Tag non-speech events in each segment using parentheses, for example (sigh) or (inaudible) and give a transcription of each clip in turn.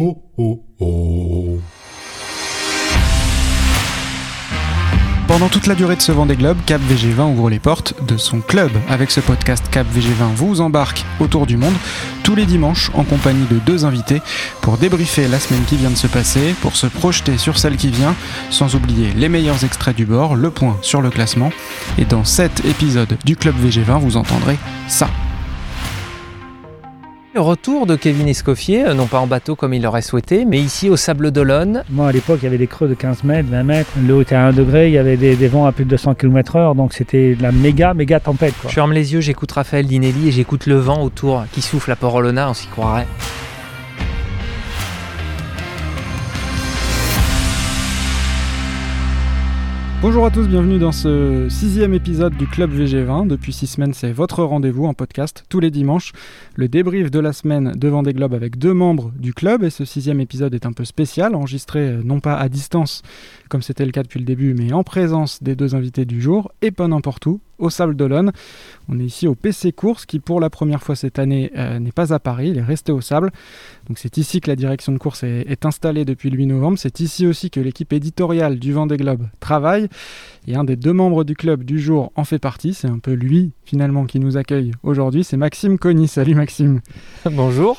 Oh oh oh. Pendant toute la durée de ce Vendée Globe, Cap VG20 ouvre les portes de son club. Avec ce podcast, Cap VG20 vous embarque autour du monde tous les dimanches en compagnie de deux invités pour débriefer la semaine qui vient de se passer, pour se projeter sur celle qui vient, sans oublier les meilleurs extraits du bord, le point sur le classement. Et dans cet épisode du Club VG20, vous entendrez ça. Retour de Kevin Escoffier, euh, non pas en bateau comme il l'aurait souhaité, mais ici au Sable d'Olonne. Moi, à l'époque, il y avait des creux de 15 mètres, 20 mètres. L'eau était à 1 degré, il y avait des, des vents à plus de 200 km/h, donc c'était de la méga, méga tempête. Quoi. Je ferme les yeux, j'écoute Raphaël Dinelli et j'écoute le vent autour qui souffle à Port-Olona, on s'y croirait. Bonjour à tous, bienvenue dans ce sixième épisode du Club VG20. Depuis six semaines, c'est votre rendez-vous en podcast tous les dimanches. Le débrief de la semaine devant des globes avec deux membres du club. Et ce sixième épisode est un peu spécial, enregistré euh, non pas à distance comme c'était le cas depuis le début, mais en présence des deux invités du jour et pas n'importe où, au Sable d'Olonne. On est ici au PC Course qui pour la première fois cette année euh, n'est pas à Paris, il est resté au Sable. Donc c'est ici que la direction de course est, est installée depuis le 8 novembre. C'est ici aussi que l'équipe éditoriale du Vendée Globe travaille. Et un des deux membres du club du jour en fait partie. C'est un peu lui finalement qui nous accueille aujourd'hui. C'est Maxime Conny. Salut Maxime. (laughs) Bonjour.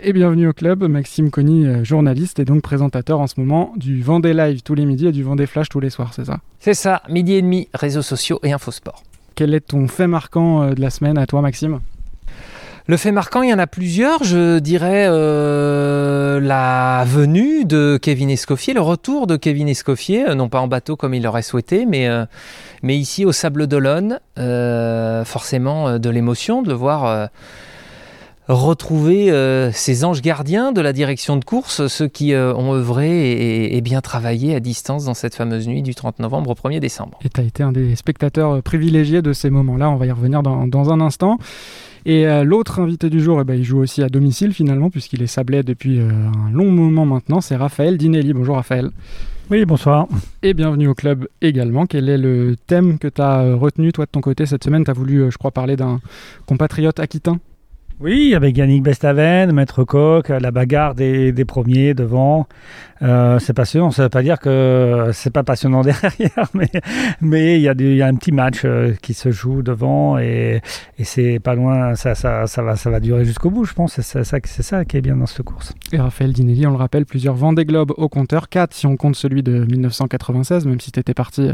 Et bienvenue au club. Maxime Conny, euh, journaliste et donc présentateur en ce moment du Vendée Live tous les midis du Vendée Flash tous les soirs, c'est ça C'est ça, midi et demi, réseaux sociaux et infosport. Quel est ton fait marquant euh, de la semaine à toi Maxime? Le fait marquant, il y en a plusieurs. Je dirais euh, la venue de Kevin Escoffier, le retour de Kevin Escoffier, euh, non pas en bateau comme il l'aurait souhaité, mais, euh, mais ici au Sable d'Olonne. Euh, forcément de l'émotion de le voir retrouver euh, ces anges gardiens de la direction de course, ceux qui euh, ont œuvré et, et bien travaillé à distance dans cette fameuse nuit du 30 novembre au 1er décembre. Et tu as été un des spectateurs euh, privilégiés de ces moments-là, on va y revenir dans, dans un instant. Et euh, l'autre invité du jour, eh ben, il joue aussi à domicile finalement, puisqu'il est sablé depuis euh, un long moment maintenant, c'est Raphaël Dinelli. Bonjour Raphaël. Oui, bonsoir. Et bienvenue au club également. Quel est le thème que tu as retenu toi de ton côté cette semaine? Tu as voulu, je crois, parler d'un compatriote aquitain? Oui, avec Yannick Bestaven, Maître Coq, la bagarre des, premiers devant. Euh, c'est passionnant, ça ne veut pas dire que c'est pas passionnant (laughs) derrière, mais il y, a un petit match euh, qui se joue devant et, c'est pas loin, ça, ça, ça, va, ça durer jusqu'au bout, je pense. C'est ça, ça qui est bien dans cette course. Et Raphaël Dinelli, on le rappelle, plusieurs Vendée Globe au compteur, 4 si on compte celui de 1996, même si tu étais parti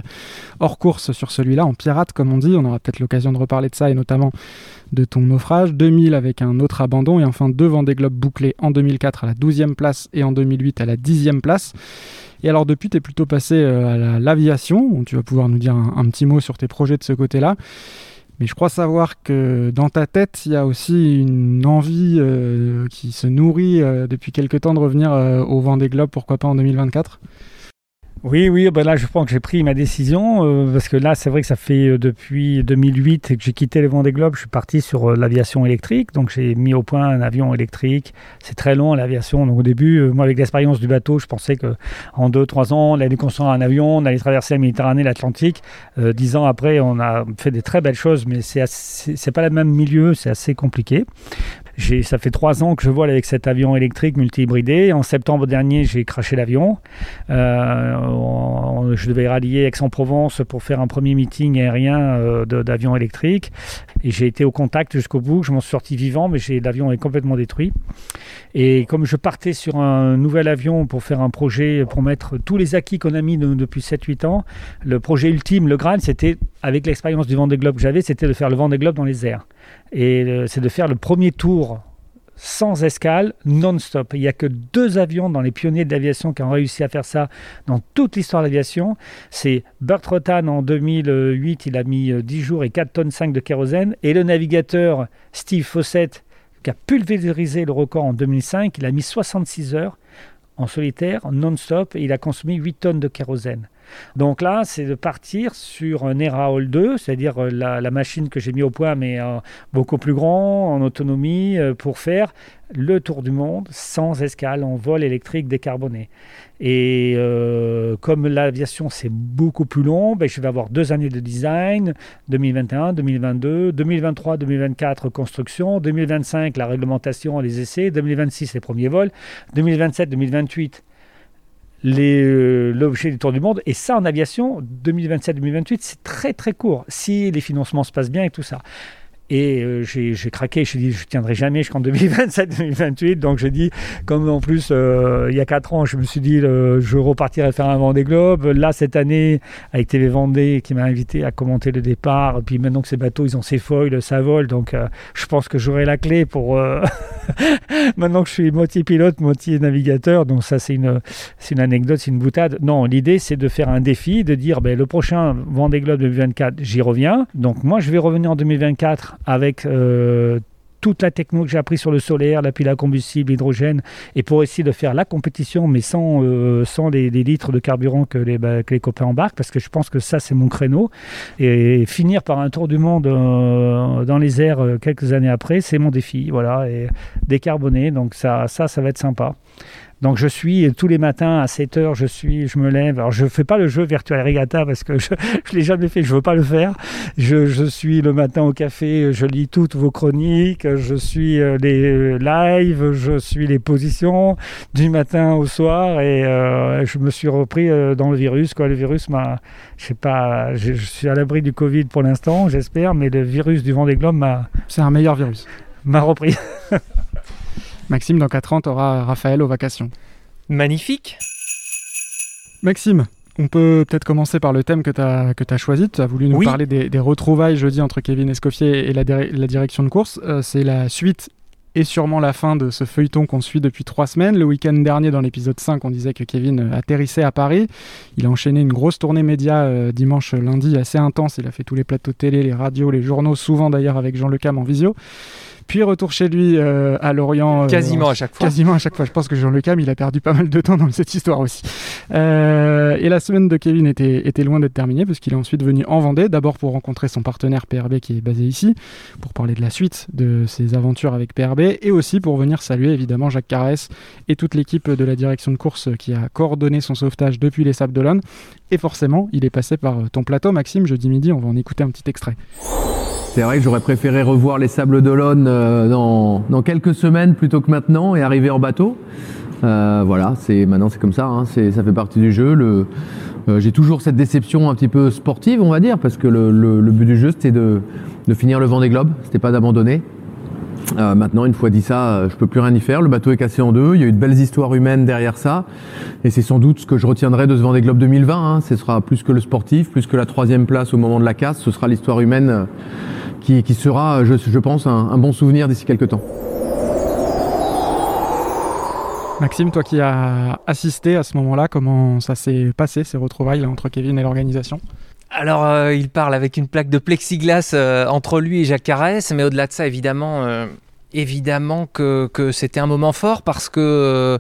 hors course sur celui-là, en pirate comme on dit. On aura peut-être l'occasion de reparler de ça et notamment de ton naufrage. 2000 avec un autre abandon et enfin deux Vendée Globe bouclés en 2004 à la 12e place et en 2008 à la 10e place. Et alors depuis, tu es plutôt passé euh, à la- l'aviation. Tu vas pouvoir nous dire un, un petit mot sur tes projets de ce côté-là. Mais je crois savoir que dans ta tête, il y a aussi une envie euh, qui se nourrit euh, depuis quelque temps de revenir euh, au Vendée Globe, pourquoi pas en 2024 Oui, oui, ben là je pense que j'ai pris ma décision euh, parce que là c'est vrai que ça fait euh, depuis 2008 que j'ai quitté le Vendée Globe, je suis parti sur euh, l'aviation électrique, donc j'ai mis au point un avion électrique. C'est très long l'aviation, donc au début, moi avec l'expérience du bateau, je pensais que en 2-3 ans on allait construire un avion, on allait traverser la Méditerranée, l'Atlantique. Euh, Dix ans après, on a fait des très belles choses, mais c'est pas le même milieu, c'est assez compliqué. Ça fait trois ans que je vole avec cet avion électrique multi-hybridé. En septembre dernier, j'ai craché l'avion. Euh, je devais rallier Aix-en-Provence pour faire un premier meeting aérien euh, d'avion électrique. Et j'ai été au contact jusqu'au bout. Je m'en suis sorti vivant, mais l'avion est complètement détruit. Et comme je partais sur un nouvel avion pour faire un projet, pour mettre tous les acquis qu'on a mis de- depuis 7-8 ans, le projet ultime, le Graal, c'était, avec l'expérience du Vendée Globe que j'avais, c'était de faire le Vendée Globe dans les airs. Et euh, c'est de faire le premier tour sans escale, non-stop. Il n'y a que deux avions dans les pionniers de l'aviation qui ont réussi à faire ça dans toute l'histoire de l'aviation. C'est Burt Rutan en 2008, il a mis euh, 10 jours et 4 tonnes 5 de kérosène. Et le navigateur Steve Fawcett, a pulvérisé le record en 2005, il a mis 66 heures en solitaire, non-stop, et il a consommé 8 tonnes de kérosène. Donc là, c'est de partir sur un ERA Hall 2, c'est-à-dire euh, la, machine que j'ai mis au point, mais euh, beaucoup plus grand, en autonomie, euh, pour faire le tour du monde sans escale en vol électrique décarboné. Et comme l'aviation c'est beaucoup plus long, ben, je vais avoir deux années de design, 2021, 2022, 2023, 2024 construction, 2025 la réglementation, les essais, 2026 les premiers vols, 2027, 2028 euh, l'objet du tour du monde. Et ça en aviation, 2027-2028, c'est très très court, si les financements se passent bien et tout ça. Et euh, j'ai craqué, j'ai dit je tiendrai jamais jusqu'en 2027-2028. Donc j'ai dit, comme en plus euh, il y a 4 ans, je me suis dit euh, je repartirai faire un Vendée Globe. Là cette année, avec TV Vendée qui m'a invité à commenter le départ. Puis maintenant que ces bateaux ils ont ces foils, ça vole. Donc euh, je pense que j'aurai la clé pour. (laughs) maintenant que je suis moitié pilote, moitié navigateur. Donc ça c'est une, une anecdote, c'est une boutade. Non, l'idée c'est de faire un défi, de dire ben, le prochain Vendée Globe 2024, j'y reviens. Donc moi je vais revenir en 2024 avec euh, toute la techno que j'ai appris sur le solaire, la pile à combustible, l'hydrogène, et pour essayer de faire la compétition, mais sans, euh, sans les, litres de carburant que les, bah, que les copains embarquent, parce que je pense que ça, c'est mon créneau. Et finir par un tour du monde euh, dans les airs quelques années après, c'est mon défi. Voilà, et décarboné, donc ça, ça, ça va être sympa. Donc je suis tous les matins à 7 heures, je suis, je me lève. Alors je fais pas le jeu Virtual Regatta parce que (laughs) je, je l'ai jamais fait, je veux pas le faire. Je, je suis le matin au café, je lis toutes vos chroniques, je suis euh, les lives, je suis les positions du matin au soir et euh, je me suis repris euh, dans le virus. Quoi. Le virus m'a, je sais pas, je, je suis à l'abri du Covid pour l'instant, j'espère, mais le virus du Vendée Globe m'a, C'est un meilleur virus. m'a repris. (laughs) Maxime, dans 4 ans, tu auras Raphaël aux vacations. Magnifique. Maxime, on peut peut-être commencer par le thème que tu as, que as choisi. Tu as voulu nous Oui. parler des, des retrouvailles jeudi entre Kevin Escoffier et la, dir- la direction de course. Euh, C'est la suite et sûrement la fin de ce feuilleton qu'on suit depuis trois semaines. Le week-end dernier, dans l'épisode 5, on disait que Kevin euh, atterrissait à Paris. Il a enchaîné une grosse tournée média euh, dimanche, lundi, assez intense. Il a fait tous les plateaux télé, les radios, les journaux, souvent d'ailleurs avec Jean Le Cam en visio. Puis retour chez lui euh, à Lorient. euh, Quasiment à chaque fois. Quasiment à chaque fois. Je pense que Jean Le Cam, il a perdu pas mal de temps dans cette histoire aussi. Euh, et la semaine de Kevin était, était loin d'être terminée parce qu'il est ensuite venu en Vendée, d'abord pour rencontrer son partenaire PRB qui est basé ici, pour parler de la suite de ses aventures avec PRB, et aussi pour venir saluer évidemment Jacques Carès et toute l'équipe de la direction de course qui a coordonné son sauvetage depuis les Sables d'Olonne. Et forcément, il est passé par ton plateau, Maxime, jeudi midi. On va en écouter un petit extrait. C'est vrai que j'aurais préféré revoir les Sables d'Olonne euh, dans, quelques semaines plutôt que maintenant et arriver en bateau. Euh, voilà, c'est maintenant c'est comme ça, hein, ça fait partie du jeu. Euh, J'ai toujours cette déception un petit peu sportive, on va dire, parce que le, but du jeu c'était de, finir le Vendée Globe, c'était pas d'abandonner. Maintenant, une fois dit ça, je peux plus rien y faire. Le bateau est cassé en deux. Il y a eu de belles histoires humaines derrière ça, et c'est sans doute ce que je retiendrai de ce Vendée Globe 2020. hein. Ce sera plus que le sportif, plus que la troisième place au moment de la casse. Ce sera l'histoire humaine qui, qui sera, je, je pense, un, un bon souvenir d'ici quelques temps. Maxime, toi qui as assisté à ce moment-là, comment ça s'est passé, ces retrouvailles là, entre Kevin et l'organisation? Alors, euh, il parle avec une plaque de plexiglas euh, entre lui et Jacques Carès, mais au-delà de ça, évidemment, euh, évidemment que, que c'était un moment fort parce que euh,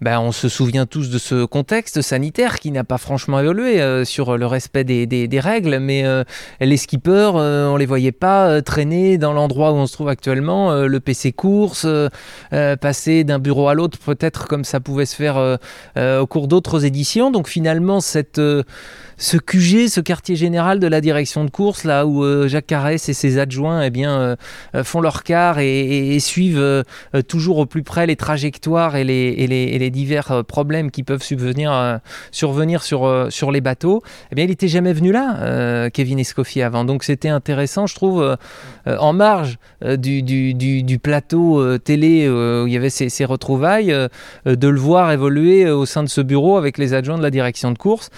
ben, on se souvient tous de ce contexte sanitaire qui n'a pas franchement évolué euh, sur le respect des, règles, mais euh, les skippers, euh, on les voyait pas euh, traîner dans l'endroit où on se trouve actuellement, le PC course, passer d'un bureau à l'autre, peut-être comme ça pouvait se faire au cours d'autres éditions. Donc finalement, cette ce QG, ce quartier général de la direction de course, là où euh, Jacques Carès et ses adjoints eh bien, euh, euh, font leur quart et, suivent toujours au plus près les trajectoires et les, divers problèmes qui peuvent survenir sur, les bateaux, eh bien, il n'était jamais venu là, Kevin Escoffier, avant. Donc c'était intéressant, je trouve, en marge du, plateau télé où il y avait ces, retrouvailles, de le voir évoluer au sein de ce bureau avec les adjoints de la direction de course.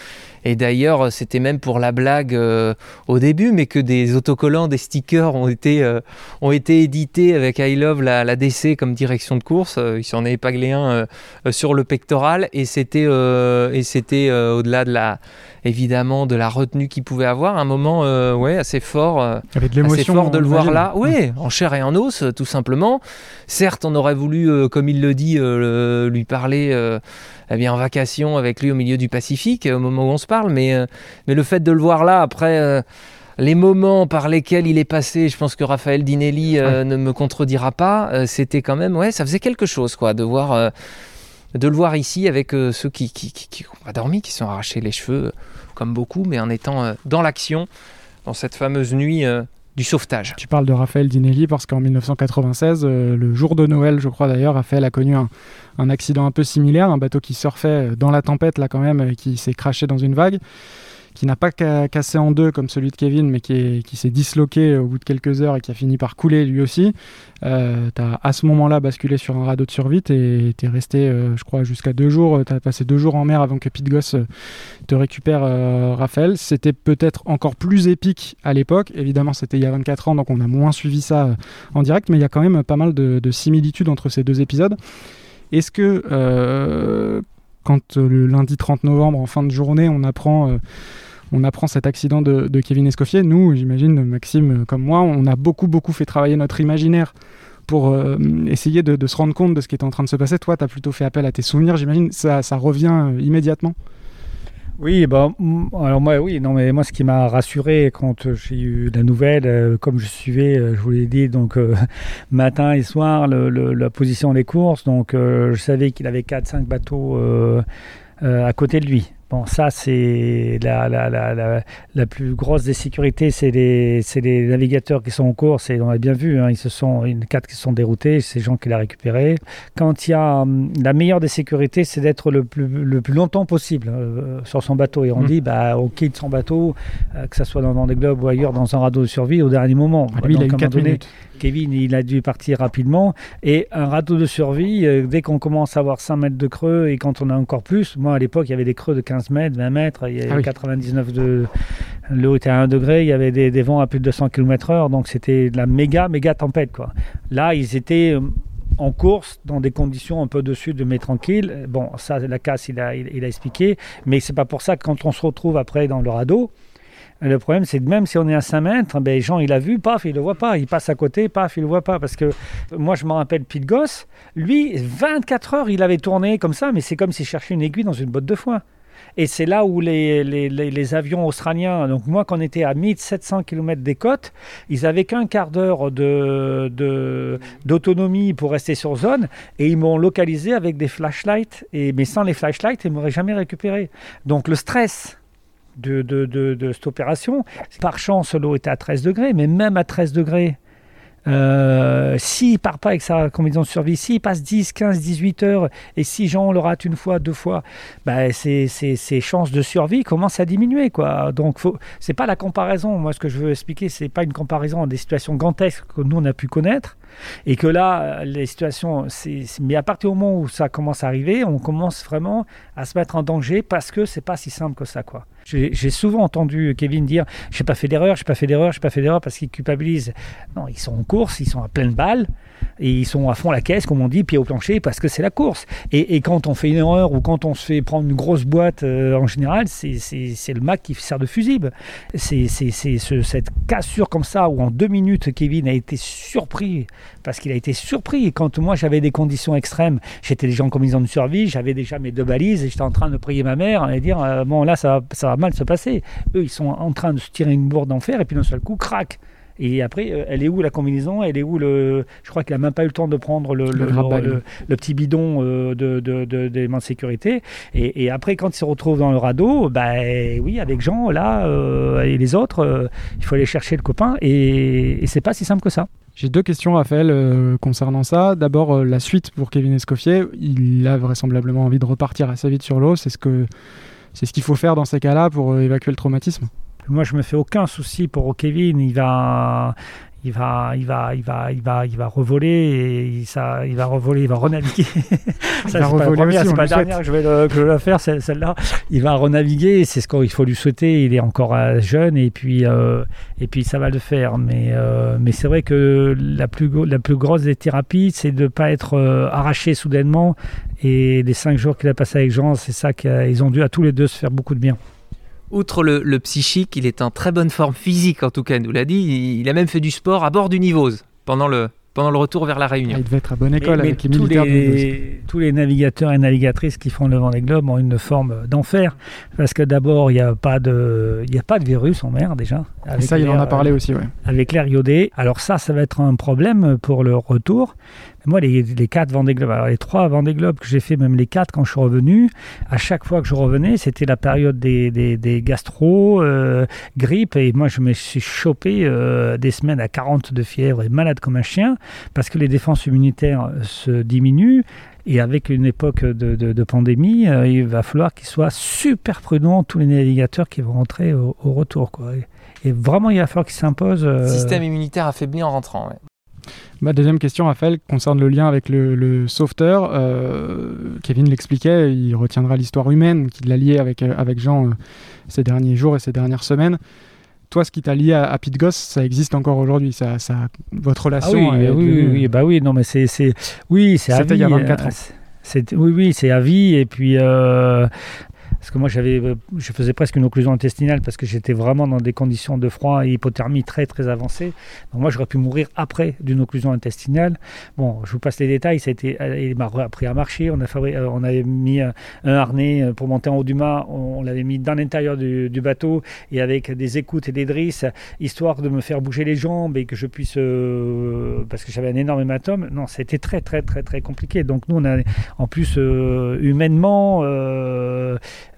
Et d'ailleurs, c'était même pour la blague euh, au début, mais que des autocollants, des stickers ont été, euh, ont été édités avec I Love la, la DC comme direction de course. Euh, il s'en est épaglé un sur le pectoral. Et c'était et c'était au-delà de la évidemment de la retenue qu'il pouvait avoir un moment ouais assez fort avait de assez fort de le voir là. Oui en chair et en os tout simplement. Certes on aurait voulu comme il le dit lui parler eh bien en vacation avec lui au milieu du Pacifique euh, au moment où on se parle mais, euh, mais le fait de le voir là, après euh, les moments par lesquels il est passé, je pense que Raphaël Dinelli ne me contredira pas, c'était quand même, ouais, ça faisait quelque chose, quoi, de voir, de le voir ici avec ceux qui, qui, qui, qui ont pas dormi, qui se sont arrachés les cheveux, comme beaucoup, mais en étant dans l'action, dans cette fameuse nuit du sauvetage. Tu parles de Raphaël Dinelli parce qu'en 1996, euh, le jour de Noël, je crois d'ailleurs, Raphaël a connu un, un accident un peu similaire, un bateau qui surfait dans la tempête là quand même, euh, qui s'est craché dans une vague, qui n'a pas ca- cassé en deux comme celui de Kevin, mais qui, est- qui s'est disloqué euh, au bout de quelques heures et qui a fini par couler lui aussi. Euh, t'as à ce moment-là basculé sur un radeau de survie, t'es es resté, euh, je crois, jusqu'à deux jours. T'as passé deux jours en mer avant que Pete Goss euh, te récupère euh, Raphaël. C'était peut-être encore plus épique à l'époque. Évidemment, c'était il y a 24 ans, donc on a moins suivi ça euh, en direct, mais il y a quand même pas mal de, de similitudes entre ces deux épisodes. Est-ce que euh, quand euh, le lundi 30 novembre, en fin de journée, on apprend, euh, on apprend cet accident de, Kevin Escoffier, nous, j'imagine, Maxime, euh, comme moi, on a beaucoup, beaucoup fait travailler notre imaginaire pour euh, essayer de, se rendre compte de ce qui était en train de se passer. Toi, tu as plutôt fait appel à tes souvenirs, j'imagine, ça, revient euh, immédiatement. Oui, bah, alors moi, oui, non, mais moi, ce qui m'a rassuré quand j'ai eu la nouvelle, comme je suivais, je vous l'ai dit, donc (laughs) matin et soir, la position des courses, donc je savais qu'il avait 4-5 bateaux à côté de lui. Bon, ça, c'est la, la, la, la, la plus grosse des sécurités, c'est les, les navigateurs qui sont en course, et on a bien vu, hein, ils se sont, une quatre qui se sont déroutés, c'est gens qui l'ont récupéré. Quand il y a hum, la meilleure des sécurités, c'est d'être le plus, le plus longtemps possible euh, sur son bateau. Et on Mm. dit, bah, on quitte son bateau, euh, que ce soit dans, dans des globes ou ailleurs, dans un radeau de survie au dernier moment. Ah, lui, il a Donc, eu à un 4 moment donné, minutes. Kevin, il a dû partir rapidement. Et un radeau de survie, euh, dès qu'on commence à avoir 5 mètres de creux et quand on a encore plus, moi à l'époque, il y avait des creux de 15 mètres, 20 mètres, il y avait Ah oui. 99 de. L'eau était à 1 degré, il y avait des, des vents à plus de 200 km/h, donc c'était de la méga, méga tempête. Quoi. Là, ils étaient. euh, en course, dans des conditions un peu dessus de mais tranquille. Bon, ça, la casse, il a, il, il a expliqué. Mais c'est pas pour ça que quand on se retrouve après dans le radeau, le problème, c'est que même si on est à 5 mètres, ben, Jean, il a vu, paf, il le voit pas. Il passe à côté, paf, il le voit pas. Parce que moi, je me rappelle Pete Goss, lui, 24 heures, il avait tourné comme ça, mais c'est comme s'il cherchait une aiguille dans une botte de foin. Et c'est là où les, les, les, avions australiens, donc moi, quand on était à 1700 km des côtes, ils avaient qu'un quart d'heure de, de, d'autonomie pour rester sur zone, et ils m'ont localisé avec des flashlights, et, mais sans les flashlights, ils m'auraient jamais récupéré. Donc le stress de, de, de, de cette opération. Par chance, l'eau était à 13 degrés, mais même à 13 degrés, euh, s'il part pas avec sa combinaison de survie, s'il passe 10, 15, 18 heures, et si Jean le rate une fois, deux fois, bah, ses, ses, chances de survie commencent à diminuer. Quoi. Donc, c'est pas la comparaison. Moi, ce que je veux expliquer, c'est pas une comparaison des situations gigantesques que nous, on a pu connaître, et que là, les situations, mais à partir du moment où ça commence à arriver, on commence vraiment à se mettre en danger parce que c'est pas si simple que ça. Quoi. J'ai, souvent entendu Kevin dire J'ai pas fait d'erreur, j'ai pas fait d'erreur, j'ai pas fait d'erreur parce qu'il culpabilise. Non, ils sont en course, ils sont à pleine balle et ils sont à fond la caisse, comme on dit, pied au plancher, parce que c'est la course. Et, quand on fait une erreur ou quand on se fait prendre une grosse boîte, euh, en général, c'est, le Mac qui sert de fusible. C'est, c'est, c'est ce- cette cassure comme ça où en deux minutes, Kevin a été surpris, parce qu'il a été surpris. Et quand moi j'avais des conditions extrêmes, j'étais déjà en combinaison de survie, j'avais déjà mes deux balises et j'étais en train de prier ma mère et dire euh, Bon, là, ça va, ça va mal se passer. Eux, ils sont en train de se tirer une bourde d'enfer et puis d'un seul coup, crac et après, euh, elle est où la combinaison? Elle est où le Je crois qu'il a même pas eu le temps de prendre le, Le petit bidon euh, de, de, de- sécurité. Et, et après, quand il se retrouve dans le radeau, bah oui, avec Jean là euh, et les autres, euh, il faut aller chercher le copain. Et, et c'est pas si simple que ça. J'ai deux questions, Raphaël, euh, concernant ça. D'abord, euh, la suite pour Kevin Escoffier. Il a vraisemblablement envie de repartir assez vite sur l'eau. C'est ce que ce qu'il faut faire dans ces cas-là pour euh, évacuer le traumatisme. Moi, je me fais aucun souci pour Kevin. Il va, il va, il va, il va, il va, il va revoler et il, ça, il va revoler, il va renaviguer. (laughs) ça, c'est pas la première, c'est pas la dernière que je vais, le- que je vais la faire, celle-là. Il va renaviguer. C'est ce qu'il faut lui souhaiter. Il est encore euh, jeune et puis, euh, et puis ça va le faire. Mais, euh, mais c'est vrai que la plus, go- la plus grosse des thérapies, c'est de ne pas être euh, arraché soudainement. Et les cinq jours qu'il a passé avec Jean, c'est ça qu'ils ont dû à tous les deux se faire beaucoup de bien. Outre le, le psychique, il est en très bonne forme physique, en tout cas, il nous l'a dit. Il, il a même fait du sport à bord du Nivose pendant le, pendant le retour vers la Réunion. Ah, il devait être à bonne école Mais- avec les mais tous, militaires. du Vendée les, tous les navigateurs et navigatrices qui font le Vendée Globe ont une forme d'enfer. Parce que d'abord, il n'y a, pas de- il y a pas de virus en mer déjà. Et ça, il en a parlé aussi, ouais. avec l'air iodé. Alors ça, ça va être un problème pour le retour. Moi, les, quatre Vendée Globe, alors les trois Vendée Globe que j'ai fait, même les quatre quand je suis revenu, à chaque fois que je revenais, c'était la période des, gastro, euh, grippe, et moi je me suis chopé euh, des semaines à 40 de fièvre et malade comme un chien, parce que les défenses immunitaires se diminuent. Et avec une époque de, pandémie, euh, il va falloir qu'ils soient super prudents, tous les navigateurs qui vont rentrer au, retour. Et, vraiment, il va falloir qu'ils s'imposent. euh, Système immunitaire affaibli en rentrant. Ma deuxième question, Raphaël, concerne le lien avec le, le sauveteur. Euh, Kevin l'expliquait, il retiendra l'histoire humaine qui l'a lié avec, euh, avec Jean euh, ces derniers jours et ces dernières semaines. Toi, ce qui t'a lié à, à Pete Goss, ça existe encore aujourd'hui. Ça, ça, votre Ah relation. oui, est oui, oui, oui, bah oui, non, mais c'est, oui, c'est à C'était il y a vie, 24 euh, ans. oui, oui, c'est à vie. Et puis, euh, parce que moi, j'avais, euh, je faisais presque une occlusion intestinale parce que j'étais vraiment dans des conditions de froid et hypothermie très, très avancées. Donc moi, j'aurais pu mourir après d'une occlusion intestinale. Bon, je vous passe les détails. Ça a été, euh, il m'a appris à marcher. On a fabri- euh, on avait mis un, harnais pour monter en haut du mât. On, l'avait mis dans l'intérieur du, bateau et avec des écoutes et des drisses histoire de me faire bouger les jambes et que je puisse parce que j'avais un énorme hématome non c'était très très très très compliqué donc nous on a en plus humainement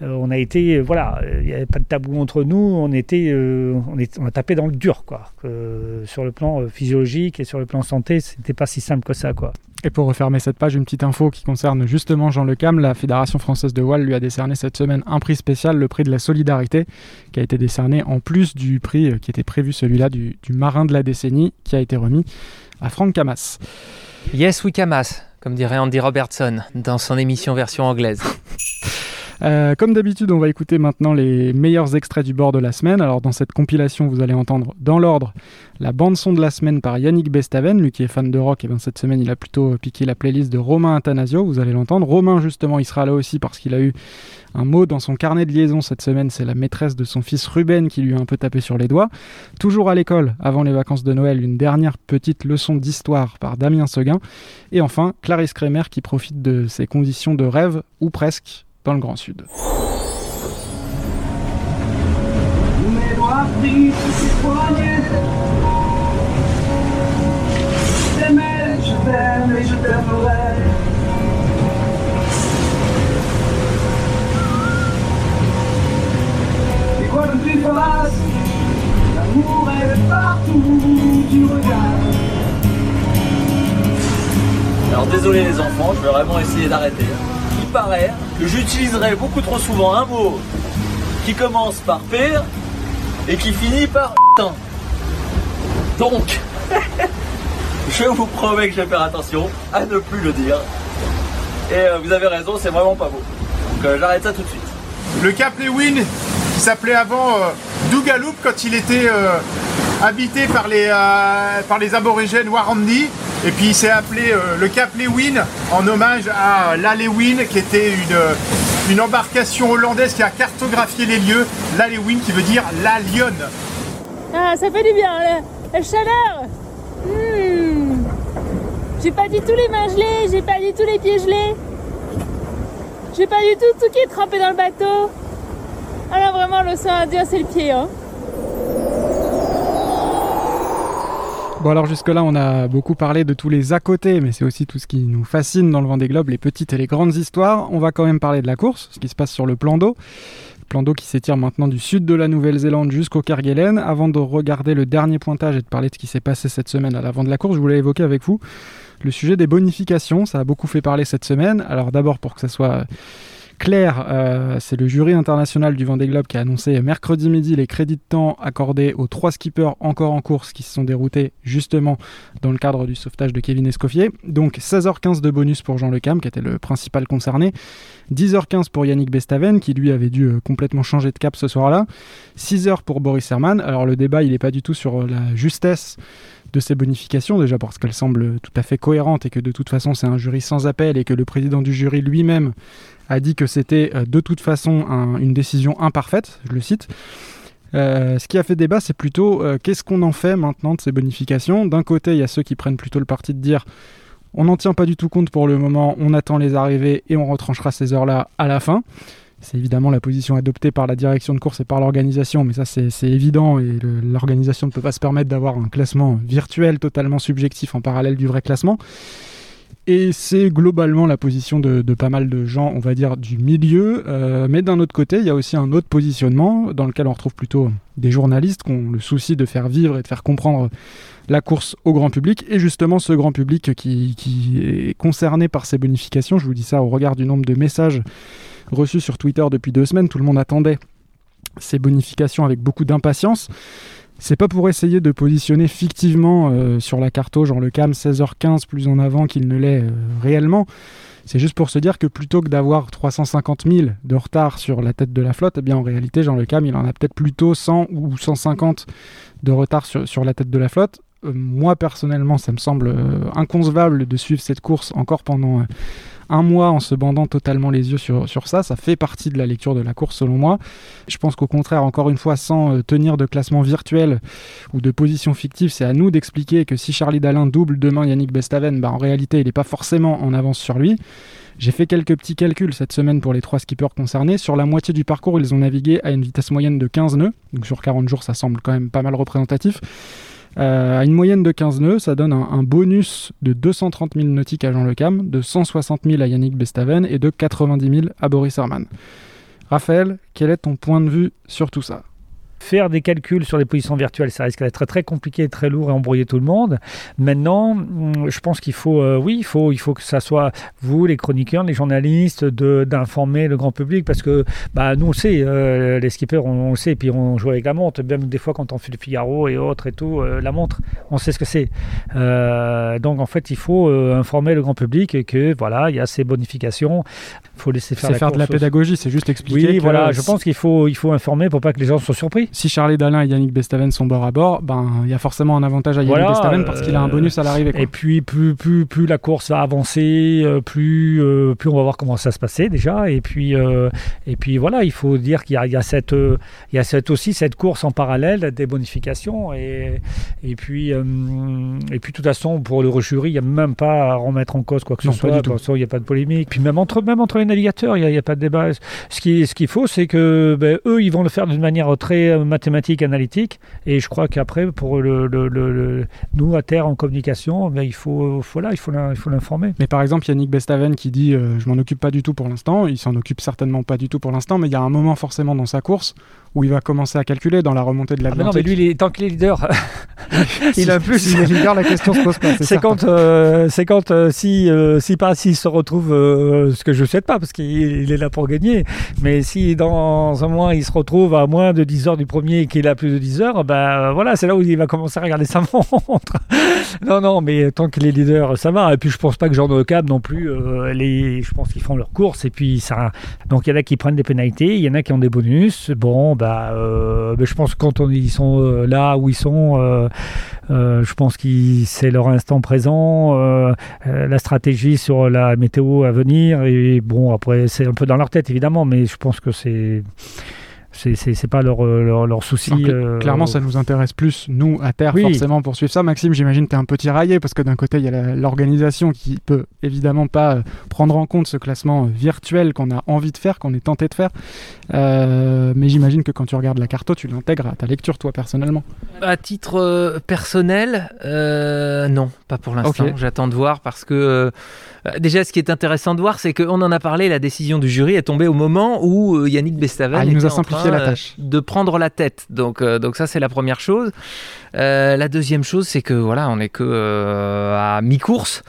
on a été voilà il n'y avait pas de tabou entre nous on était euh, on, est, on a tapé dans le dur quoi Euh, sur le plan euh, physiologique et sur le plan santé c'était pas si simple que ça quoi Et pour refermer cette page, une petite info qui concerne justement Jean Le Cam. La Fédération française de voile lui a décerné cette semaine un prix spécial, le prix de la solidarité, qui a été décerné en plus du prix euh, qui était prévu, celui-là du, du marin de la décennie, qui a été remis à Franck Camas. Yes, we Kamas, comme dirait Andy Robertson dans son émission version anglaise. (laughs) Euh, comme d'habitude, on va écouter maintenant les meilleurs extraits du bord de la semaine. Alors dans cette compilation, vous allez entendre dans l'ordre la bande son de la semaine par Yannick Bestaven, lui qui est fan de rock. Et bien cette semaine, il a plutôt euh, piqué la playlist de Romain Athanasio. Vous allez l'entendre. Romain justement, il sera là aussi parce qu'il a eu un mot dans son carnet de liaison cette semaine. C'est la maîtresse de son fils Ruben qui lui a un peu tapé sur les doigts. Toujours à l'école, avant les vacances de Noël, une dernière petite leçon d'histoire par Damien Seguin. Et enfin, Clarisse Kremer qui profite de ses conditions de rêve, ou presque, dans le Grand Sud. Alors désolé les enfants, je vais vraiment essayer d'arrêter. Il paraît j'utiliserai beaucoup trop souvent un mot qui commence par pire et qui finit par. Donc, (laughs) je vous promets que je vais faire attention à ne plus le dire. Et euh, vous avez raison, c'est vraiment pas beau. Donc euh, j'arrête ça tout de suite. Le Cap Lewin, qui s'appelait avant euh, quand il était euh, habité par les, par les aborigènes Warandi. Et puis il s'est appelé euh, le Cap Lewin en hommage à la Lewin qui était une, euh, une embarcation hollandaise qui a cartographié les lieux. La Lewin qui veut dire la lionne. Ah, ça fait du bien, la, chaleur. Hmm. J'ai pas dit tous les mains gelées, j'ai pas dit tous les pieds gelés. J'ai pas du tout tout qui est trempé dans le bateau. Alors vraiment, l'océan Indien, c'est le pied. Hein. Bon alors jusque-là, on a beaucoup parlé de tous les à côté, mais c'est aussi tout ce qui nous fascine dans le Vendée Globe, les petites et les grandes histoires. On va quand même parler de la course, ce qui se passe sur le plan d'eau. Plan d'eau qui s'étire maintenant du sud de la Nouvelle-Zélande jusqu'au Kerguelen. Avant de regarder le dernier pointage et de parler de ce qui s'est passé cette semaine à l'avant de la course, je voulais évoquer avec vous le sujet des bonifications. Ça a beaucoup fait parler cette semaine. Alors d'abord pour que ça soit clair, euh, c'est le jury international du Vendée Globe qui a annoncé mercredi midi les crédits de temps accordés aux trois skippers encore en course qui se sont déroutés justement dans le cadre du sauvetage de Kevin Escoffier. Donc 16h15 de bonus pour Jean Le Cam qui était le principal concerné. 10h15 pour Yannick Bestaven qui lui avait dû euh, complètement changer de cap ce soir-là. 6h pour Boris Herman. Alors le débat il n'est pas du tout sur euh, la justesse de ces bonifications, déjà parce qu'elles semblent tout à fait cohérentes et que de toute façon c'est un jury sans appel et que le président du jury lui-même a dit que c'était euh, de toute façon un- une décision imparfaite, je le cite. Euh, ce qui a fait débat, c'est plutôt euh, qu'est-ce qu'on en fait maintenant de ces bonifications? D'un côté, il y a ceux qui prennent plutôt le parti de dire on n'en tient pas du tout compte pour le moment, on attend les arrivées et on retranchera ces heures-là à la fin. C'est évidemment la position adoptée par la direction de course et par l'organisation, mais ça c'est évident et l'organisation ne peut pas se permettre d'avoir un classement virtuel totalement subjectif en parallèle du vrai classement. Et c'est globalement la position de, pas mal de gens, on va dire, du milieu. Euh, mais d'un autre côté, il y a aussi un autre positionnement dans lequel on retrouve plutôt des journalistes qui ont le souci de faire vivre et de faire comprendre la course au grand public. Et justement, ce grand public qui est concerné par ces bonifications, je vous dis ça au regard du nombre de messages reçus sur Twitter depuis deux semaines, tout le monde attendait ces bonifications avec beaucoup d'impatience. C'est pas pour essayer de positionner fictivement euh, sur la carte genre le CAM 16h15 plus en avant qu'il ne l'est euh, réellement. C'est juste pour se dire que plutôt que d'avoir 350 000 de retard sur la tête de la flotte, eh bien en réalité, Jean Le Cam, il en a peut-être plutôt 100 ou 150 de retard sur, la tête de la flotte. Euh, moi, personnellement, ça me semble inconcevable de suivre cette course encore pendant un mois en se bandant totalement les yeux sur, sur ça. Ça fait partie de la lecture de la course, selon moi. Je pense qu'au contraire, encore une fois, sans euh, tenir de classement virtuel ou de position fictive, c'est à nous d'expliquer que si Charlie Dalin double demain Yannick Bestaven, bah, en réalité, il n'est pas forcément en avance sur lui. J'ai fait quelques petits calculs cette semaine pour les trois skippers concernés. Sur la moitié du parcours, ils ont navigué à une vitesse moyenne de 15 nœuds. Donc sur 40 jours, ça semble quand même pas mal représentatif. Euh, à une moyenne de 15 nœuds, ça donne un, bonus de 230 000 nautiques à Jean Le Cam, de 160 000 à Yannick Bestaven et de 90 000 à Boris Herman. Raphaël, quel est ton point de vue sur tout ça? Faire des calculs sur les positions virtuelles, ça risque d'être très compliqué, très lourd et embrouiller tout le monde. Maintenant, hum, je pense qu'il faut, euh, oui, il faut, il faut que ça soit vous, les chroniqueurs, les journalistes, d'informer le grand public parce que bah, nous, on le sait, euh, les skippers, on, on le sait, et puis on joue avec la montre. Même des fois, quand on fait le Figaro et autres et tout, euh, la montre, on sait ce que c'est. Donc, en fait, il faut informer le grand public et que voilà, il y a ces bonifications. Il faut laisser faire C'est la faire de la pédagogie, c'est juste expliquer. Oui, voilà, je pense qu'il faut, il faut informer pour pas que les gens soient surpris. Si Charlie Dalin et Yannick Bestaven sont bord à bord, ben il y a forcément un avantage à Yannick Voilà, Bestaven parce qu'il a un euh, bonus à l'arrivée. Et puis, plus, plus, plus la course va avancer, euh, plus, euh, plus on va voir comment ça se passer déjà. Et puis, euh, et puis voilà, il faut dire qu'il y a, il y a, cette, il y a cette, aussi cette course en parallèle des bonifications. Et, et, puis, euh, et puis, de toute façon, pour le jury, il n'y a même pas à remettre en cause quoi que Non, ce soit. du tout. Il n'y a pas de polémique. Puis même entre, même entre les navigateurs, il n'y a pas de débat. Ce qu'il ce qu'il faut, c'est que ben, eux, ils vont le faire d'une manière très euh, mathématique, analytique. Et je crois qu'après, pour le, nous, à terre, en communication, ben, il faut, voilà, il faut l'informer. Mais par exemple, Yannick Bestaven qui dit euh, Je m'en occupe pas du tout pour l'instant, il s'en occupe certainement pas du tout pour l'instant, mais il y a un moment forcément dans sa course où il va commencer à calculer dans la remontée de Ah, mais non, mais lui, il est- tant qu'il est leader, (laughs) il a plus. S'il est leader, la question se pose pas. C'est quand, euh, c'est quand euh, si, euh, si pas s'il se retrouve, euh, ce que je ne souhaite pas, parce qu'il il est là pour gagner, mais si dans un mois il se retrouve à moins de 10 heures du premier et qu'il a plus de 10 heures, ben voilà, c'est là où il va commencer à regarder sa (laughs) montre. non, non, mais tant qu'il est leader, ça va. Et puis je pense pas que Jean de Cab non plus, les, je pense qu'ils font leur course et puis ça. Donc il y en a qui prennent des pénalités, il y en a qui ont des bonus. Bon, bah, euh, je pense que quand ils sont euh, là où ils sont. euh, je pense que c'est leur instant présent, la stratégie sur la météo à venir. Et bon, après, c'est un peu dans leur tête, évidemment, mais je pense que c'est. C'est, pas leur, euh, leur, leur souci. Euh, Clairement, ça nous intéresse plus, nous, à terre, Oui. forcément, pour suivre ça. Maxime, j'imagine que tu es un peu tiraillé, parce que d'un côté, il y a l'organisation qui peut évidemment pas euh, prendre en compte ce classement virtuel qu'on a envie de faire, qu'on est tenté de faire. Euh, mais j'imagine que quand tu regardes la carto, tu l'intègres à ta lecture, toi, personnellement. À titre euh, personnel, euh, non, pas pour l'instant. J'attends de voir parce que déjà, ce qui est intéressant de voir, c'est qu'on en a parlé. La décision du jury est tombée au moment où euh, Yannick Bestaven Ah, il nous a simplifié la euh, tâche. de prendre la tête. Donc, euh, donc ça, c'est la première chose. Euh, la deuxième chose, c'est que voilà, on est que euh, à mi-course.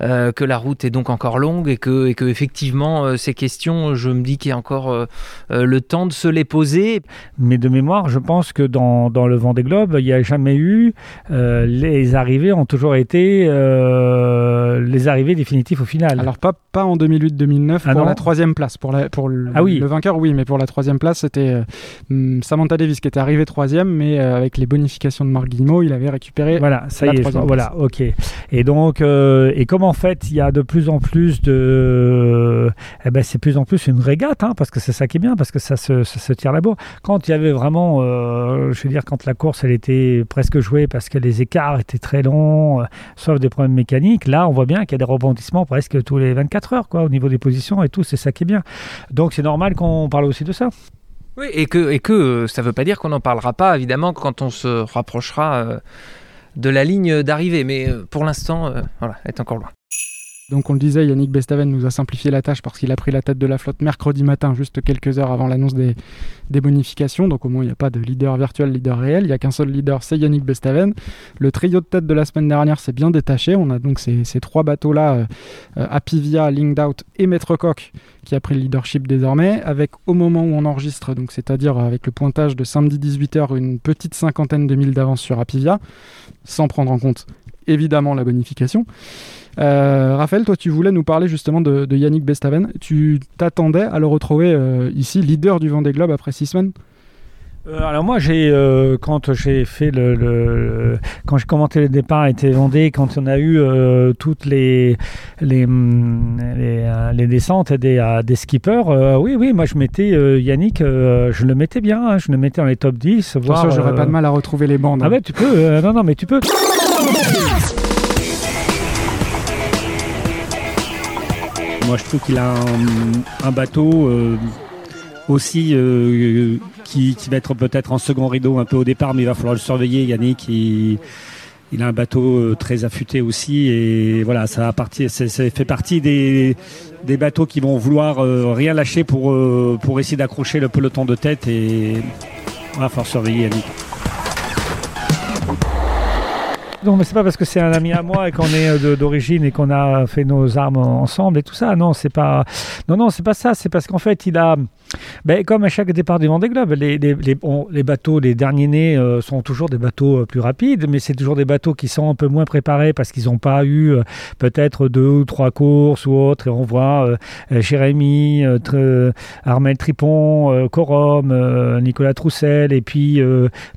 euh, que la route est donc encore longue et que, et que effectivement euh, ces questions, je me dis qu'il y a encore euh, euh, le temps de se les poser. Mais de mémoire, je pense que dans, dans le Vendée Globe, il n'y a jamais eu. euh, les arrivées ont toujours été euh, les arrivées définitives au final. Alors pas, pas en 2008-2009 Ah pour non la troisième place. Pour, la, pour le, Ah oui. le vainqueur, oui, mais pour la troisième place, c'était euh, hum, Samantha Davis qui était arrivée troisième, mais euh, avec les bonifications de Marc Guillemot, il avait récupéré. Voilà, ça la y est, je voilà, ok. Et donc, euh, et comme en fait, il y a de plus en plus de, eh ben, c'est plus en plus une régate, hein, parce que c'est ça qui est bien, parce que ça se, ça se tire la bourre. Quand il y avait vraiment, euh, je veux dire, quand la course, elle était presque jouée, parce que les écarts étaient très longs, euh, sauf des problèmes mécaniques, là, on voit bien qu'il y a des rebondissements presque tous les 24 heures, quoi, au niveau des positions et tout, c'est ça qui est bien. Donc, c'est normal qu'on parle aussi de ça. Oui, et que, et que euh, ça ne veut pas dire qu'on n'en parlera pas, évidemment, quand on se rapprochera euh, de la ligne d'arrivée. Mais euh, pour l'instant, voilà, elle est encore loin. Donc on le disait, Yannick Bestaven nous a simplifié la tâche parce qu'il a pris la tête de la flotte mercredi matin, juste quelques heures avant l'annonce des, bonifications. Donc au moins il n'y a pas de leader virtuel, leader réel. Il n'y a qu'un seul leader, c'est Yannick Bestaven. Le trio de tête de la semaine dernière s'est bien détaché. On a donc ces, trois bateaux-là, euh, euh, Apivia, Linked et Maître Coq, qui a pris le leadership désormais, avec au moment où on enregistre, c'est-à-dire avec le pointage de samedi 18h, une petite cinquantaine de milles d'avance sur Apivia, sans prendre en compte évidemment la bonification. Euh, Raphaël, toi tu voulais nous parler justement de, de Yannick Bestaven. Tu t'attendais à le retrouver euh, ici, leader du Vendée Globe après six semaines? Euh, alors moi j'ai euh, quand j'ai fait le, le- quand j'ai commenté le départ était Vendée quand on a eu euh, toutes les les hum, les, les descentes des des skippers oui oui moi je mettais Yannick je le mettais bien hein, je le mettais dans les top 10 Bien voire sûr, j'aurais euh, pas de mal à retrouver les bandes. ah hein. ouais tu peux non non mais tu peux Moi, je trouve qu'il a un, bateau euh, aussi euh, qui, va être peut-être en second rideau un peu au départ, mais il va falloir le surveiller. Yannick, il, a un bateau euh, très affûté aussi, et voilà, ça, ça fait partie des, bateaux qui vont vouloir rien lâcher pour, pour essayer d'accrocher le peloton de tête, et il va falloir surveiller Yannick. Non, mais c'est pas parce que c'est un ami à moi et qu'on est euh, d'origine et qu'on a fait nos armes ensemble et tout ça. Non, c'est pas. Non, non, c'est pas ça. C'est parce qu'en fait, il a. Ben, comme à chaque départ du Vendée Globe, les, bateaux, les derniers nés euh, sont toujours des bateaux euh, plus rapides, mais c'est toujours des bateaux qui sont un peu moins préparés parce qu'ils n'ont pas eu peut-être deux ou trois courses ou autres. Et on voit Jérémy, Armel Tripon, Corom, Nicolas Troussel et puis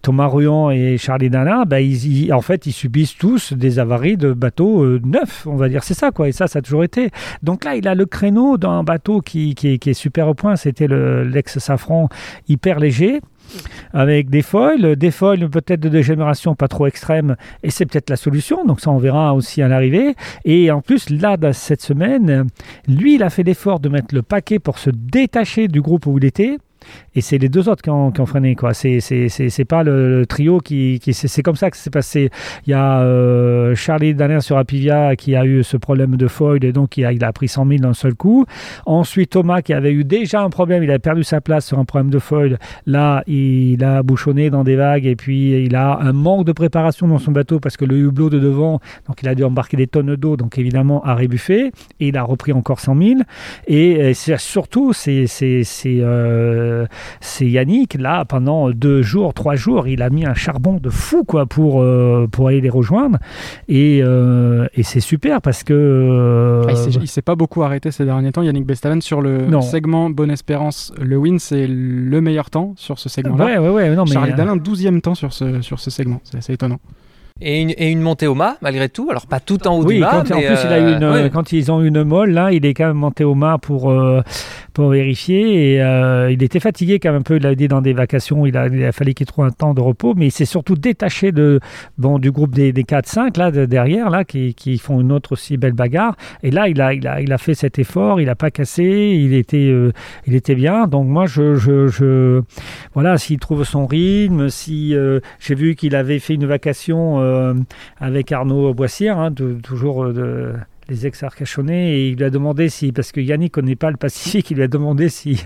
Thomas Ruan et Charlie Dana, ils- en fait, ils subissent tous des avaries de bateaux euh, neufs, on va dire. C'est ça, quoi. Et ça, ça a toujours été. Donc là, il a le créneau d'un bateau qui, qui, est, super au point. C'était le- l'ex-Safran hyper léger. Avec des foils, des foils peut-être de dégénération pas trop extrême, et c'est peut-être la solution. Donc ça, on verra aussi à l'arrivée. Et en plus, là, cette semaine, lui, il a fait l'effort de mettre le paquet pour se détacher du groupe où il était. Et c'est les deux autres qui ont, freiné. quoi. C'est c'est- c'est- c'est pas le, trio qui. qui c'est comme ça que c'est passé. Il y a euh, Charlie Danin sur Apivia qui a eu ce problème de foil et donc il a, pris 100 000 d'un seul coup. Ensuite, Thomas qui avait eu déjà un problème, il a perdu sa place sur un problème de foil. Là, il a bouchonné dans des vagues et puis il a un manque de préparation dans son bateau parce que le hublot de devant, donc il a dû embarquer des tonnes d'eau, donc évidemment a rébuffé et il a repris encore 100 000. Et euh, surtout, c'est c'est- c'est, euh, c'est Yannick, là, pendant deux jours, trois jours, il a mis un charbon de fou quoi, pour, euh, pour aller les rejoindre. Et, euh, et c'est super parce que. Ah, il s'est- pas beaucoup arrêté ces derniers temps, Yannick Bestaven, sur le Non. segment Bonne Espérance. Le win, c'est le meilleur temps sur ce segment-là. ouais, ouais, ouais, non, mais, Charlie Dalin, 12e temps sur ce, sur ce segment. C'est assez étonnant. Et une, et une montée au mât, malgré tout. Alors, pas tout en haut Oui, du mât, quand, en plus il a eu euh, une, ouais. quand ils ont eu une molle, là, il est quand même monté au mât pour, euh, pour vérifier. Et euh, il était fatigué quand même un peu. Il a dit dans des vacations, il a, il a fallu qu'il trouve un temps de repos, mais il s'est surtout détaché de, bon, du groupe des, des 4-5 là de- derrière, là, qui, qui font une autre aussi belle bagarre. Et là, il a, il a, il a fait cet effort, il n'a pas cassé, il était, il était bien. Donc moi, je, je, je voilà, s'il trouve son rythme, si j'ai vu qu'il avait fait une vacation avec Arnaud Boissière, hein, toujours euh, de les ex-Arcachonnais, et il lui a demandé si, parce que Yannick connaît pas le Pacifique, il lui a demandé si,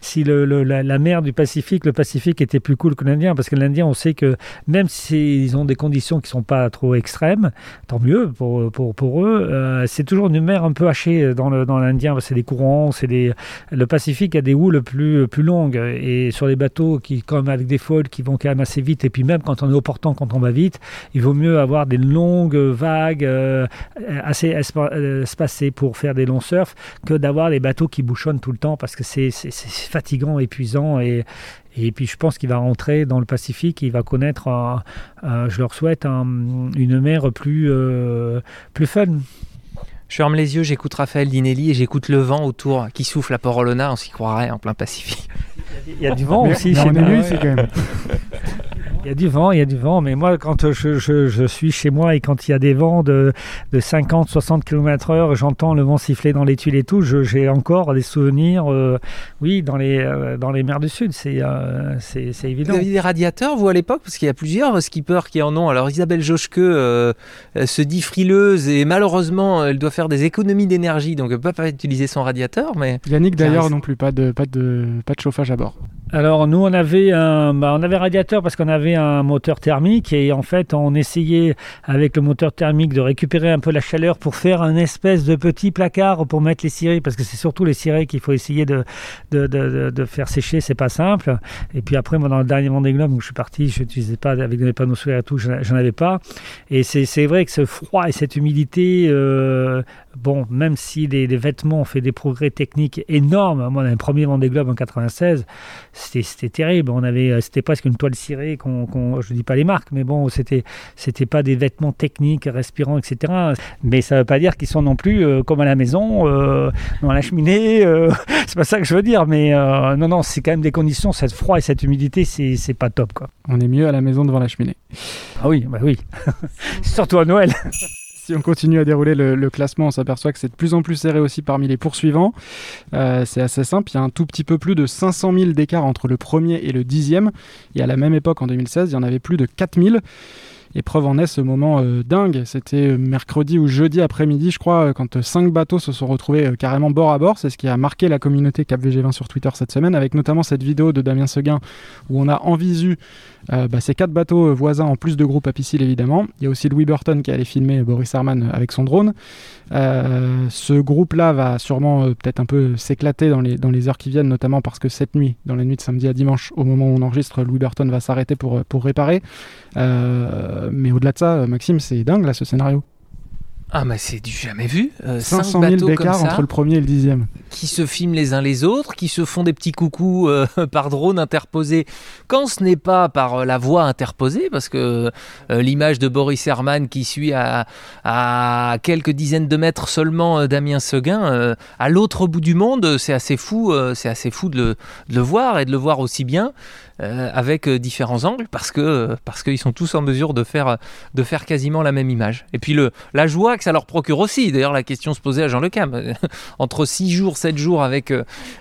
si le, la, mer du Pacifique, le Pacifique était plus cool que l'Indien, parce que l'Indien, on sait que même s'ils ont des conditions qui sont pas trop extrêmes, tant mieux pour, pour, pour eux, euh, c'est toujours une mer un peu hachée dans le- dans l'Indien, c'est des courants, c'est des... Le Pacifique a des houles plus, plus longues, et sur les bateaux qui, comme avec des folles, qui vont quand même assez vite, et puis même quand on est au portant, quand on va vite, il vaut mieux avoir des longues vagues euh, assez espa- euh, espacées pour faire des longs surfs que d'avoir les bateaux qui bouchonnent tout le temps parce que c'est fatigant, épuisant et, et puis je pense qu'il va rentrer dans le Pacifique, il va connaître, un- un- je leur souhaite, un- une mer plus, euh, plus fun. Je ferme les yeux, j'écoute Raphaël Dinelli et j'écoute le vent autour qui souffle à Port-Olona, on s'y croirait en plein Pacifique. Il y a du vent aussi. chez on (laughs) Il y a du vent, il y a du vent, mais moi, quand je, je- je suis chez moi et quand il y a des vents de, de 50, 60 km/h, j'entends le vent siffler dans les tuiles et tout, je- j'ai encore des souvenirs, euh, oui, dans les, euh, dans les mers du Sud, c'est euh, c'est c'est Vous évident. aviez des radiateurs, vous, à l'époque? Parce qu'il y a plusieurs skippers qui en ont. Alors, Isabelle Joschke se dit frileuse et malheureusement, elle doit faire des économies d'énergie, donc elle ne peut pas utiliser son radiateur. Mais Yannick d'ailleurs non plus, pas de, pas, de, pas de chauffage à bord. Alors nous on avait un, bah, on avait radiateur parce qu'on avait un moteur thermique et en fait on essayait avec le moteur thermique de récupérer un peu la chaleur pour faire un espèce de petit placard pour mettre les cirés parce que c'est surtout les cirés qu'il faut essayer de, de, de, de- faire sécher, c'est pas simple. Et puis après moi dans le dernier Vendée Globe où je suis parti, je n'utilisais pas avec des panneaux solaires et tout, j'en avais pas. Et c'est c'est vrai que ce froid et cette humidité, euh, bon même si les, les vêtements ont fait des progrès techniques énormes, moi dans le premier Vendée Globe en 96 c'était terrible. On avait, euh, c'était presque une toile cirée. Qu'on, qu'on- je dis pas les marques, mais bon, c'était, c'était pas des vêtements techniques, respirants, etc. Mais ça veut pas dire qu'ils sont non plus euh, comme à la maison, euh, dans la cheminée. euh, (laughs) c'est pas ça que je veux dire. Mais non, non, c'est quand même des conditions. Cette froid et cette humidité, c'est, c'est pas top, quoi. On est mieux à la maison devant la cheminée. Ah oui, bah oui. (laughs) Surtout à Noël. (laughs) Si on continue à dérouler le, classement, on s'aperçoit que c'est de plus en plus serré aussi parmi les poursuivants. Euh, c'est assez simple, il y a un tout petit peu plus de 500 000 d'écart entre le premier et le dixième. Et à la même époque, en 2016, il y en avait plus de 4000. Et preuve en est ce moment euh, dingue. C'était mercredi ou jeudi après-midi, je crois, euh, quand euh, cinq bateaux se sont retrouvés euh, carrément bord à bord. C'est ce qui a marqué la communauté Cap VG20 sur Twitter cette semaine, avec notamment cette vidéo de Damien Seguin où on a en visu euh, bah, ces quatre bateaux euh, voisins en plus de groupe à piscine évidemment. Il y a aussi Louis Burton qui allait filmer Boris Herman avec son drone. Euh, ce groupe-là va sûrement euh, peut-être un peu s'éclater dans les, heures qui viennent, notamment parce que cette nuit, dans la nuit de samedi à dimanche, au moment où on enregistre, Louis Burton va s'arrêter pour, euh, pour réparer. Euh, mais au-delà de ça, euh, Maxime, c'est dingue là ce scénario. ah, mais c'est du jamais vu. Euh, cinq 500 000 bateaux comme d'écart ça. entre le premier et le dixième. qui se filment les uns les autres, qui se font des petits coucous euh, (laughs) par drone interposé, quand ce n'est pas par euh, la voix interposée, parce que euh, l'image de Boris Herman qui suit à, à quelques dizaines de mètres seulement euh, Damien Seguin, euh, à l'autre bout du monde, c'est assez fou, euh, c'est assez fou de le, de le voir et de le voir aussi bien. Euh, avec euh, différents angles parce que euh, parce qu'ils sont tous en mesure de faire de faire quasiment la même image et puis le la joie que ça leur procure aussi d'ailleurs la question se posait à Jean Le Cam (laughs) entre 6 jours, 7 jours avec,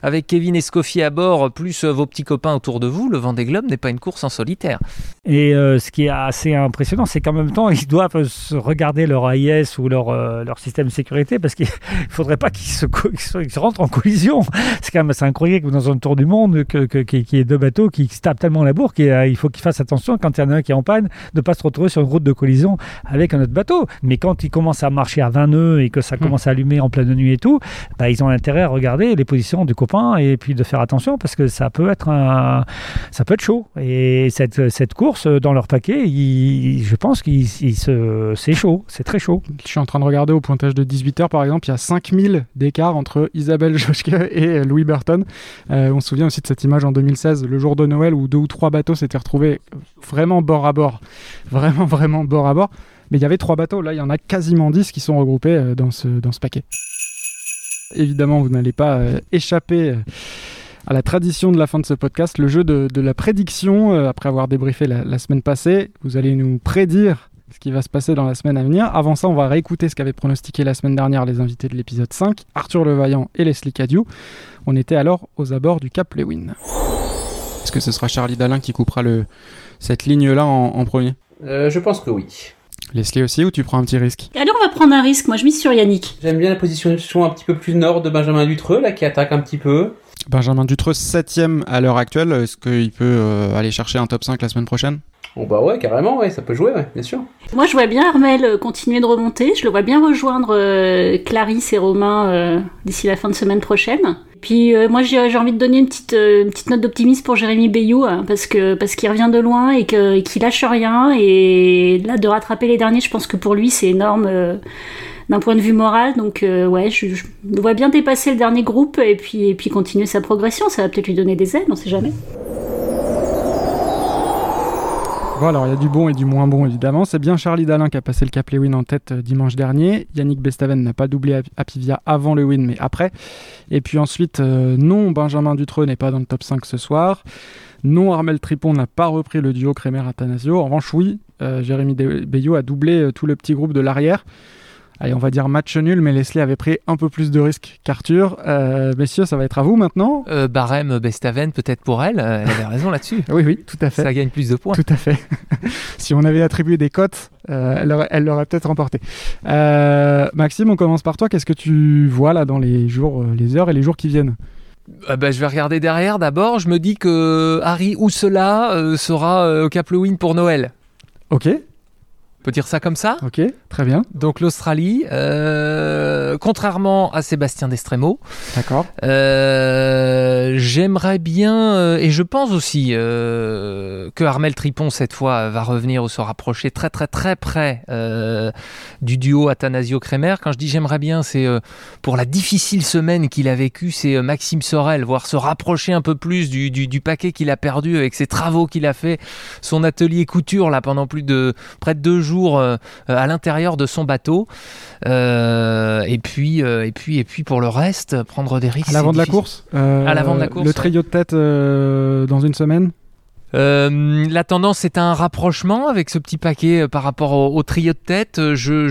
avec Kevin Escoffier à bord, plus vos petits copains autour de vous, le Vendée Globe n'est pas une course en solitaire. Et ce qui est assez impressionnant, c'est qu'en même temps, ils doivent regarder leur AIS ou leur, leur système de sécurité parce qu'il (laughs) faudrait pas qu'ils se, qu'ils se- rentrent en collision. C'est quand même assez incroyable que dans un tour du monde, que- que- qu'il y ait deux bateaux qui se tapent tellement la bourre qu'il faut qu'ils fassent attention quand il y en a un qui est en panne de ne pas se retrouver sur une route de collision avec un autre bateau. Mais quand ils commencent à marcher à 20 nœuds et que ça commence à allumer en pleine nuit et tout, bah, ils ont intérêt à regarder les positions du copain et puis de faire attention parce que ça peut être un, ça peut être chaud. Et cette, cette course, dans leur paquet, il- je pense qu'il il se- c'est chaud, c'est très chaud. Je suis en train de regarder au pointage de 18h par exemple, il y a 5000 d'écart entre Isabelle Joschke et euh, Louis Burton. Euh, on se souvient aussi de cette image en 2016, le jour de Noël, où deux ou trois bateaux s'étaient retrouvés vraiment bord à bord. Vraiment, vraiment bord à bord. Mais il y avait trois bateaux, là il y en a quasiment 10 qui sont regroupés euh, dans ce, dans ce paquet. Évidemment, vous n'allez pas euh, échapper euh, à la tradition de la fin de ce podcast, le jeu de, la prédiction. après avoir débriefé la semaine passée, vous allez nous prédire ce qui va se passer dans la semaine à venir. Avant ça, on va réécouter ce qu'avaient pronostiqué la semaine dernière les invités de l'épisode 5, Arthur Levaillant et Leslie Cadieu. On était alors aux abords du Cap Lewin. Est-ce que ce sera Charlie Dalin qui coupera le, cette ligne-là en, en premier? Euh, je pense que oui. Leslie aussi, ou tu prends un petit risque? Allez, on va prendre un risque. Moi, je mise sur Yannick. J'aime bien la position un petit peu plus nord de Benjamin Dutreux, là, qui attaque un petit peu. Benjamin Dutreux, 7ème à l'heure actuelle. Est-ce qu'il peut euh, aller chercher un top 5 la semaine prochaine? Bon bah ouais, carrément, ouais, ça peut jouer, ouais, bien sûr. Moi, je vois bien Armel euh, continuer de remonter. Je le vois bien rejoindre euh, Clarisse et Romain euh, d'ici la fin de semaine prochaine. Puis euh, moi, j'ai envie de donner une petite, euh, une petite note d'optimisme pour Jérémy Bayou hein, parce que parce qu'il revient de loin et que- qu'il lâche rien. Et là, de rattraper les derniers, je pense que pour lui, c'est énorme. euh, d'un point de vue moral, donc ouais, je, je vois bien dépasser le dernier groupe et puis, et puis continuer sa progression. Ça va peut-être lui donner des ailes, on sait jamais. Alors il y a du bon et du moins bon évidemment. C'est bien Charlie Dalin qui a passé le Cap Lewin en tête euh, dimanche dernier. Yannick Bestaven n'a pas doublé Ap- Apivia avant le win, mais après. Et puis ensuite, euh, non, Benjamin Dutreux n'est pas dans le top 5 ce soir. Non, Armel Tripon n'a pas repris le duo Kremer-Athanasio. En revanche, oui, euh, Jérémy Bayou a doublé tout le petit groupe de l'arrière. Allez, on va dire match nul, mais Leslie avait pris un peu plus de risques qu'Arthur. Euh, messieurs, ça va être à vous maintenant. Euh, Barème Bestaven, peut-être pour elle, euh, elle avait raison là-dessus. (laughs) Oui, oui, tout à fait. Ça gagne plus de points. Tout à fait. (laughs) si on avait attribué des cotes, euh, elle l'aurait- peut-être remporté. Euh, Maxime, on commence par toi. Qu'est-ce que tu vois là dans les jours, euh, les heures et les jours qui viennent? Ah bah, je vais regarder derrière d'abord. Je me dis que Harry Oussela euh, sera euh, au Cap Lewin pour Noël. Ok, peut dire ça comme ça ok, très bien, Donc l'Australie, euh, contrairement à Sébastien Destremo, d'accord. euh, j'aimerais bien, euh, et je pense aussi que Armel Tripon cette fois va revenir ou se rapprocher très très très près du duo Athanasio-Kremer. Quand je dis j'aimerais bien, c'est pour la difficile semaine qu'il a vécue, c'est Maxime Sorel, voir se rapprocher un peu plus du, du- du paquet qu'il a perdu avec ses travaux qu'il a fait, son atelier couture là pendant plus de près de deux jours euh, à l'intérieur de son bateau. Euh, et puis euh, et puis et puis pour le reste, prendre des risques. À l'avant de la course À l'avant de la course, Le trio de tête dans une semaine Euh, la tendance est à un rapprochement avec ce petit paquet par rapport au, au trio de tête. Je,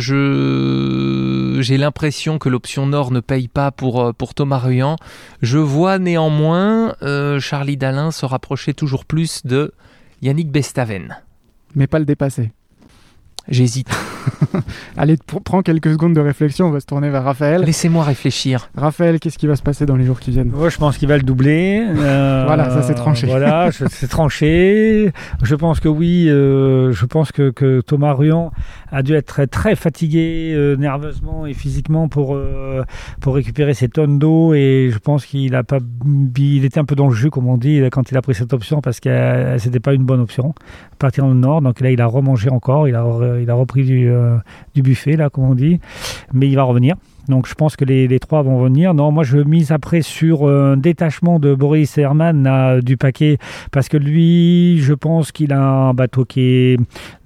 j'ai l'impression que l'option Nord ne paye pas pour, pour Thomas Ruyant. Je vois néanmoins euh, Charlie Dalin se rapprocher toujours plus de Yannick Bestaven. mais pas le dépasser. J'hésite. (laughs) Allez, pr- prends quelques secondes de réflexion, on va se tourner vers Raphaël. Laissez-moi réfléchir. Raphaël, qu'est-ce qui va se passer dans les jours qui viennent? Moi, je pense qu'il va le doubler. Euh, (laughs) Voilà, ça, c'est tranché. Voilà, (laughs) c'est tranché. Je pense que oui, euh, je pense que, que Thomas Ruyant a dû être très, très fatigué euh, nerveusement et physiquement pour, euh, pour récupérer ses tonnes d'eau. Et je pense qu'il a pas, il était un peu dans le jus, comme on dit, quand il a pris cette option parce que euh, c'était pas une bonne option. Partir dans le nord, donc là, il a remangé encore, il a, il a repris du, euh, du buffet, là, comme on dit. Mais il va revenir. Donc je pense que les, les trois vont venir. Non, moi je mise après sur un détachement de Boris Herman là, du paquet parce que lui, je pense qu'il a un bateau qui est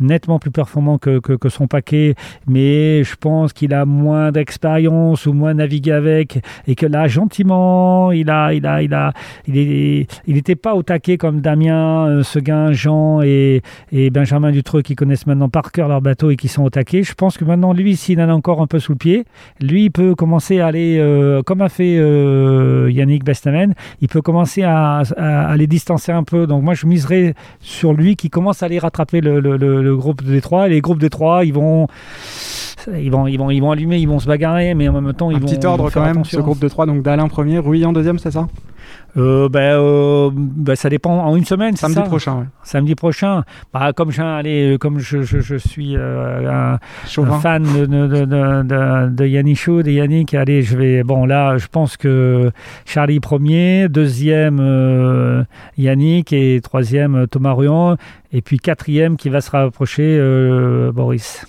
nettement plus performant que, que, son paquet, mais je pense qu'il a moins d'expérience ou moins navigué avec et que là gentiment, il a, il a, il a, il est, il n'était pas au taquet comme Damien, euh, Seguin, Jean et, et Benjamin Dutreux qui connaissent maintenant par cœur leur bateau et qui sont au taquet. Je pense que maintenant lui, s'il en a encore un peu sous le pied, lui il peut commencer à aller, euh, comme a fait euh, Yannick Bestamen, il peut commencer à, à, à les distancer un peu. Donc moi, je miserais sur lui qui commence à aller rattraper le, le- le- le groupe des trois. Et les groupes des trois, ils vont, ils vont, ils vont, ils vont allumer, ils vont se bagarrer, mais en même temps, ils Un vont. petit vont ordre faire quand même, ce groupe de trois, donc Dalin premier, Ruy en deuxième, c'est ça? Euh, ben, euh, ben, ça dépend en une semaine. c'est Samedi ça prochain, ouais. Samedi prochain. Bah, comme j'ai, allez, euh, comme je, je, je suis euh, un, un fan de, de, de, de, de, de Yannick Chaud, de Yannick, allez, je vais. Bon, là, je pense que Charlie premier, deuxième euh, Yannick et troisième euh, Thomas Ruan, et puis quatrième qui va se rapprocher euh, Boris.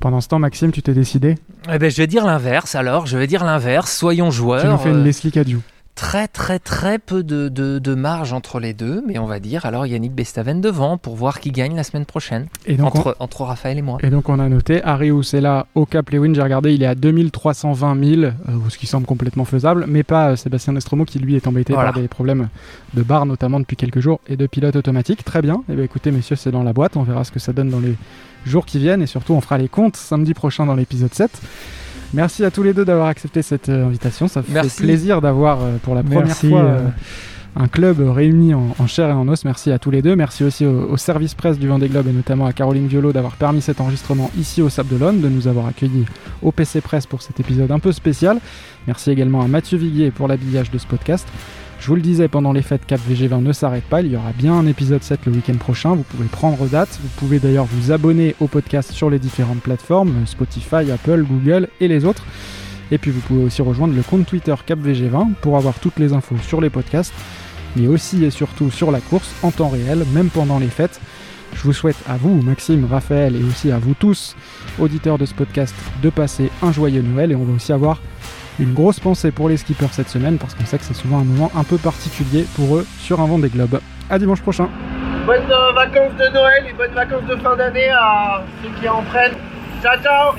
Pendant ce temps, Maxime, tu t'es décidé? Eh ben, je vais dire l'inverse alors. Je vais dire l'inverse. Soyons joueurs. Tu nous fais une Euh, Leslie Cadieu. Très très très peu de, de, de marge entre les deux, mais on va dire alors Yannick Bestaven devant pour voir qui gagne la semaine prochaine Et donc, on- entre, Raphaël et moi. Et donc on a noté Harry Oussela au Cap Lewin, j'ai regardé, il est à 2320 000, euh, ce qui semble complètement faisable, mais pas euh, Sébastien Nestromo qui lui est embêté Voilà. par des problèmes de barre notamment depuis quelques jours et de pilote automatique. Très bien, et bien écoutez messieurs c'est dans la boîte, on verra ce que ça donne dans les jours qui viennent et surtout on fera les comptes samedi prochain dans l'épisode 7. Merci à tous les deux d'avoir accepté cette euh, invitation, ça fait Merci. plaisir d'avoir euh, pour la première Merci, fois euh, un club réuni en, en chair et en os. Merci à tous les deux. Merci aussi au, au service presse du Vendée Globe et notamment à Caroline Violo d'avoir permis cet enregistrement ici au Sable d'Olonne, de nous avoir accueillis au PC Presse pour cet épisode un peu spécial. Merci également à Mathieu Viguier pour l'habillage de ce podcast. Je vous le disais, pendant les fêtes Cap VG20 ne s'arrête pas, il y aura bien un épisode 7 le week-end prochain, vous pouvez prendre date, vous pouvez d'ailleurs vous abonner au podcast sur les différentes plateformes, Spotify, Apple, Google et les autres. Et puis vous pouvez aussi rejoindre le compte Twitter Cap VG20 pour avoir toutes les infos sur les podcasts, mais aussi et surtout sur la course en temps réel, même pendant les fêtes. Je vous souhaite à vous, Maxime, Raphaël et aussi à vous tous, auditeurs de ce podcast, de passer un joyeux Noël et on va aussi avoir une grosse pensée pour les skippers cette semaine parce qu'on sait que c'est souvent un moment un peu particulier pour eux sur un vent des globes. À dimanche prochain. Bonnes euh, vacances de Noël et bonnes vacances de fin d'année à ceux qui en prennent. Ciao ciao